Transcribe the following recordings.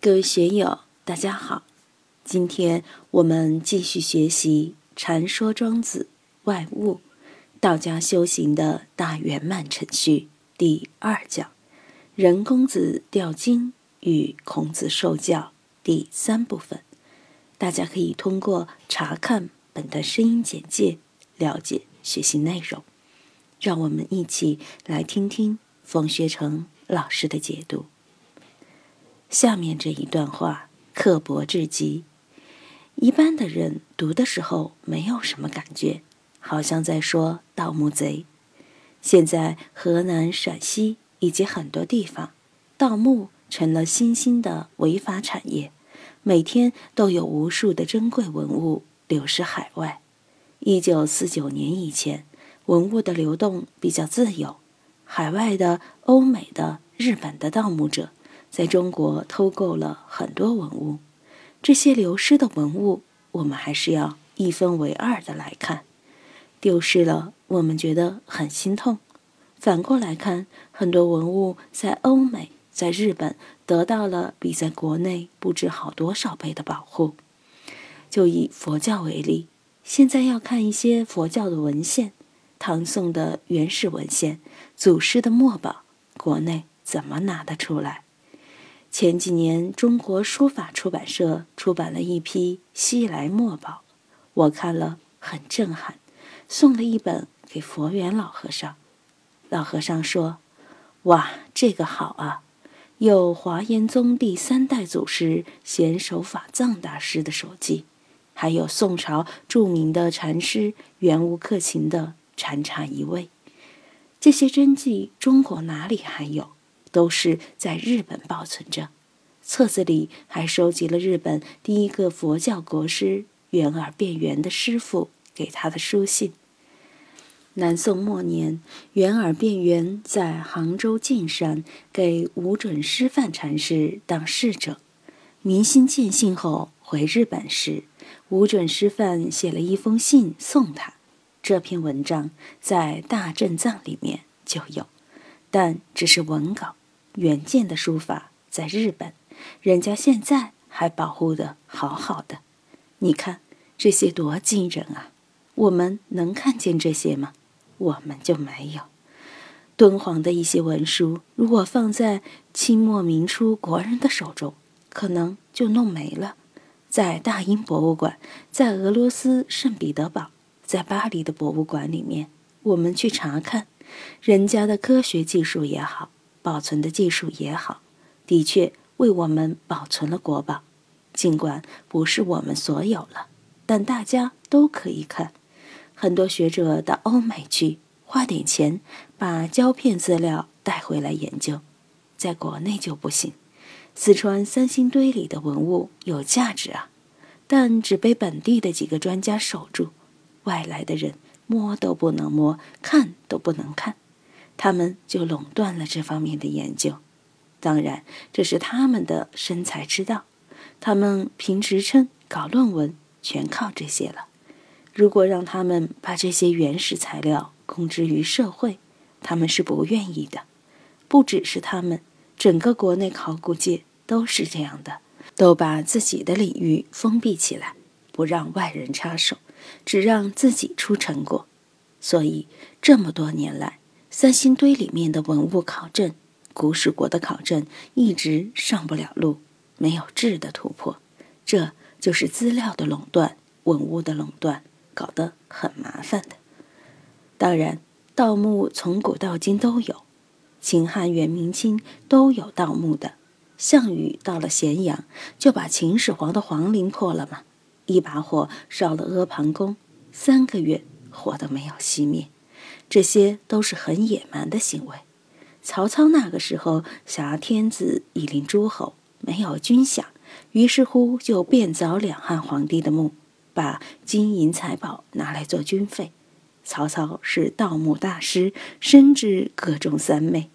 各位学友，大家好！今天我们继续学习《禅说庄子外物》，道家修行的大圆满程序第二讲“任公子钓金与孔子受教”第三部分。大家可以通过查看本段声音简介了解学习内容。让我们一起来听听冯学成老师的解读。下面这一段话刻薄至极，一般的人读的时候没有什么感觉，好像在说盗墓贼。现在河南、陕西以及很多地方，盗墓成了新兴的违法产业，每天都有无数的珍贵文物流失海外。一九四九年以前，文物的流动比较自由，海外的、欧美的、日本的盗墓者。在中国偷购了很多文物，这些流失的文物，我们还是要一分为二的来看。丢失了，我们觉得很心痛；反过来看，很多文物在欧美、在日本得到了比在国内不知好多少倍的保护。就以佛教为例，现在要看一些佛教的文献，唐宋的原始文献、祖师的墨宝，国内怎么拿得出来？前几年，中国书法出版社出版了一批西来墨宝，我看了很震撼，送了一本给佛缘老和尚。老和尚说：“哇，这个好啊，有华严宗第三代祖师贤手法藏大师的手迹，还有宋朝著名的禅师圆悟克勤的禅茶一味。这些真迹，中国哪里还有？”都是在日本保存着，册子里还收集了日本第一个佛教国师圆耳辩圆的师傅给他的书信。南宋末年，圆耳辩圆在杭州径山给无准师范禅师当侍者，明心见性后回日本时，无准师范写了一封信送他。这篇文章在大正藏里面就有，但只是文稿。原件的书法在日本，人家现在还保护的好好的。你看这些多惊人啊！我们能看见这些吗？我们就没有。敦煌的一些文书，如果放在清末明初国人的手中，可能就弄没了。在大英博物馆，在俄罗斯圣彼得堡，在巴黎的博物馆里面，我们去查看，人家的科学技术也好。保存的技术也好，的确为我们保存了国宝。尽管不是我们所有了，但大家都可以看。很多学者到欧美去，花点钱把胶片资料带回来研究，在国内就不行。四川三星堆里的文物有价值啊，但只被本地的几个专家守住，外来的人摸都不能摸，看都不能看。他们就垄断了这方面的研究，当然这是他们的生财之道。他们评职称、搞论文，全靠这些了。如果让他们把这些原始材料公之于社会，他们是不愿意的。不只是他们，整个国内考古界都是这样的，都把自己的领域封闭起来，不让外人插手，只让自己出成果。所以这么多年来，三星堆里面的文物考证，古史国的考证一直上不了路，没有质的突破，这就是资料的垄断、文物的垄断，搞得很麻烦的。当然，盗墓从古到今都有，秦汉元明清都有盗墓的。项羽到了咸阳，就把秦始皇的皇陵破了嘛，一把火烧了阿房宫，三个月火都没有熄灭。这些都是很野蛮的行为。曹操那个时候挟天子以令诸侯，没有军饷，于是乎就变凿两汉皇帝的墓，把金银财宝拿来做军费。曹操是盗墓大师，深知各种三昧。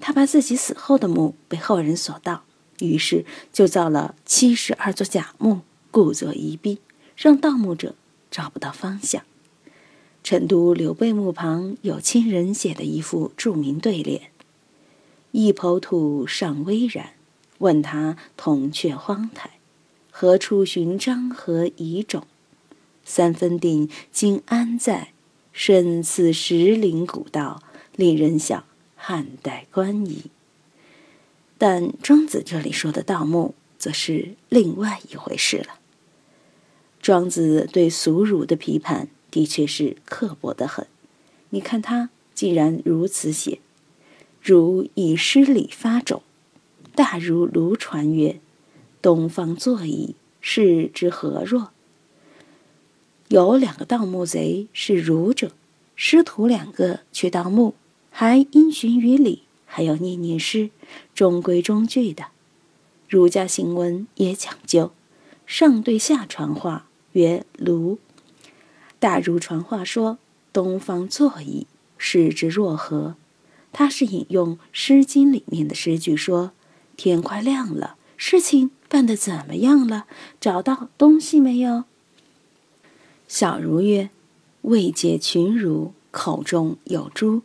他怕自己死后的墓被后人所盗，于是就造了七十二座假墓，故作疑逼，让盗墓者找不到方向。成都刘备墓旁有亲人写的一副著名对联：“一抔土尚微然，问他铜雀荒台，何处寻张合遗冢？三分鼎今安在？身似石林古道，令人想汉代官仪。但庄子这里说的盗墓，则是另外一回事了。庄子对俗儒的批判，的确是刻薄得很。你看他既然如此写：“如以诗礼发冢，大如卢传曰：‘东方坐矣，是之何若？’有两个盗墓贼是儒者，师徒两个去盗墓，还因循于礼，还要念念诗，中规中矩的。儒家行文也讲究，上对下传话曰“卢”，大儒传话说“东方坐矣”，视之若何？他是引用《诗经》里面的诗句说：“天快亮了，事情办得怎么样了？找到东西没有？”小如曰：“未解群儒，口中有珠。”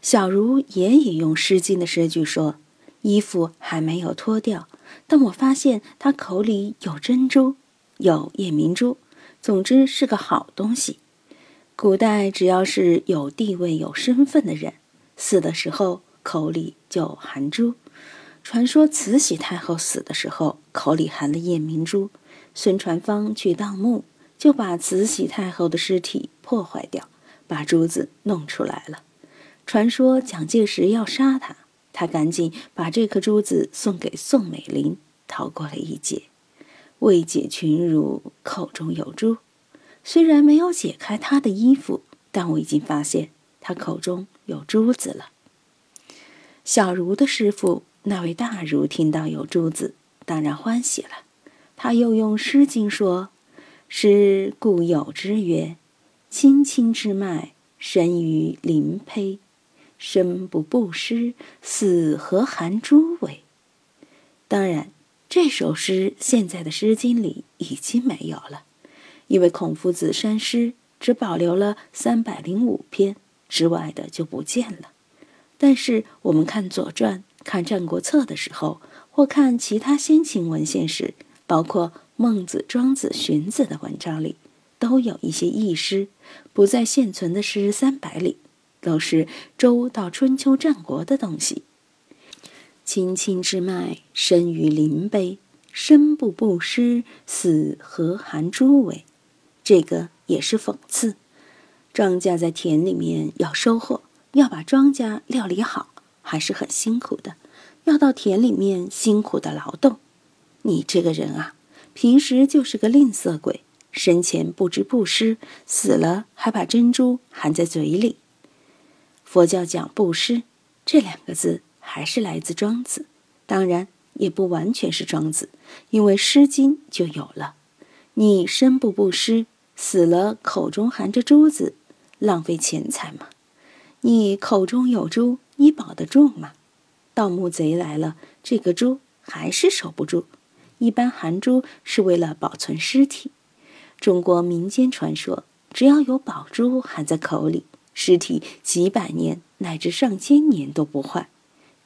小如也引用《诗经》的诗句说：“衣服还没有脱掉，但我发现他口里有珍珠，有夜明珠。总之是个好东西。”古代只要是有地位、有身份的人，死的时候口里就含珠。传说慈禧太后死的时候口里含了夜明珠，孙传芳去盗墓。就把慈禧太后的尸体破坏掉，把珠子弄出来了。传说蒋介石要杀他，他赶紧把这颗珠子送给宋美龄，逃过了一劫。未解群儒，口中有珠。虽然没有解开他的衣服，但我已经发现他口中有珠子了。小如的师傅那位大儒听到有珠子，当然欢喜了。他又用《诗经》说。是故有之曰：“青青之脉，生于鳞胚，生不布施，死何含珠为？”当然，这首诗现在的《诗经》里已经没有了，因为孔夫子删诗只保留了三百零五篇，之外的就不见了。但是我们看《左传》、看《战国策》的时候，或看其他先秦文献时，包括。孟子、庄子、荀子的文章里，都有一些异诗，不在现存的诗三百里，都是周到春秋战国的东西。青青之脉，生于鳞碑，生不布施，死何含珠为？这个也是讽刺。庄稼在田里面要收获，要把庄稼料理好，还是很辛苦的，要到田里面辛苦的劳动。你这个人啊！平时就是个吝啬鬼，生前不知布施，死了还把珍珠含在嘴里。佛教讲布施这两个字，还是来自庄子，当然也不完全是庄子，因为《诗经》就有了。你生不布施，死了口中含着珠子，浪费钱财吗？你口中有珠，你保得住吗？盗墓贼来了，这个珠还是守不住。一般含珠是为了保存尸体。中国民间传说，只要有宝珠含在口里，尸体几百年乃至上千年都不坏。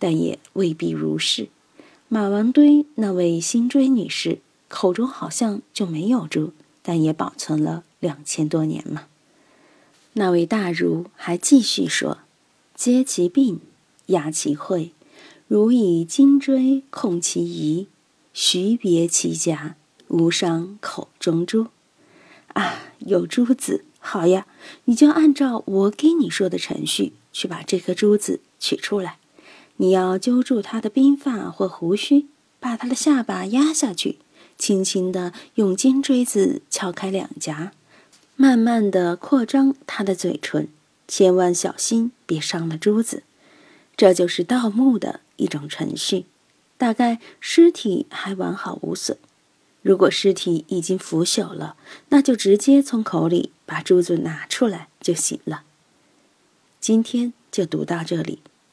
但也未必如是。马王堆那位辛追女士口中好像就没有珠，但也保存了两千多年嘛。那位大儒还继续说：“揭其病，压其秽，如以金锥控其仪。”徐别其家，无伤口中珠。啊，有珠子，好呀！你就按照我给你说的程序去把这颗珠子取出来。你要揪住他的鬓发或胡须，把他的下巴压下去，轻轻地用尖锥子撬开两颊，慢慢地扩张他的嘴唇，千万小心别伤了珠子。这就是盗墓的一种程序。大概尸体还完好无损，如果尸体已经腐朽了，那就直接从口里把珠子拿出来就行了。今天就读到这里，